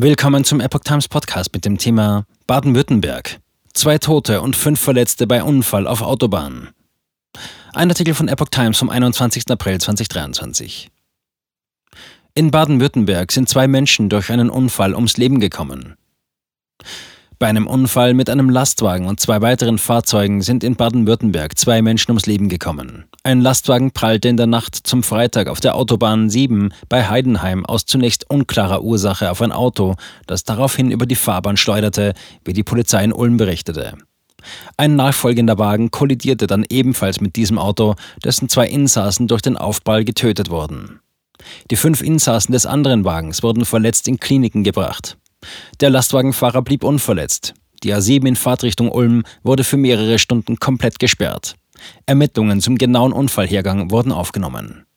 Willkommen zum Epoch Times Podcast mit dem Thema Baden-Württemberg. Zwei Tote und fünf Verletzte bei Unfall auf Autobahn. Ein Artikel von Epoch Times vom 21. April 2023. In Baden-Württemberg sind zwei Menschen durch einen Unfall ums Leben gekommen. Bei einem Unfall mit einem Lastwagen und zwei weiteren Fahrzeugen sind in Baden-Württemberg zwei Menschen ums Leben gekommen. Ein Lastwagen prallte in der Nacht zum Freitag auf der Autobahn 7 bei Heidenheim aus zunächst unklarer Ursache auf ein Auto, das daraufhin über die Fahrbahn schleuderte, wie die Polizei in Ulm berichtete. Ein nachfolgender Wagen kollidierte dann ebenfalls mit diesem Auto, dessen zwei Insassen durch den Aufprall getötet wurden. Die fünf Insassen des anderen Wagens wurden verletzt in Kliniken gebracht. Der Lastwagenfahrer blieb unverletzt. Die A7 in Fahrtrichtung Ulm wurde für mehrere Stunden komplett gesperrt. Ermittlungen zum genauen Unfallhergang wurden aufgenommen.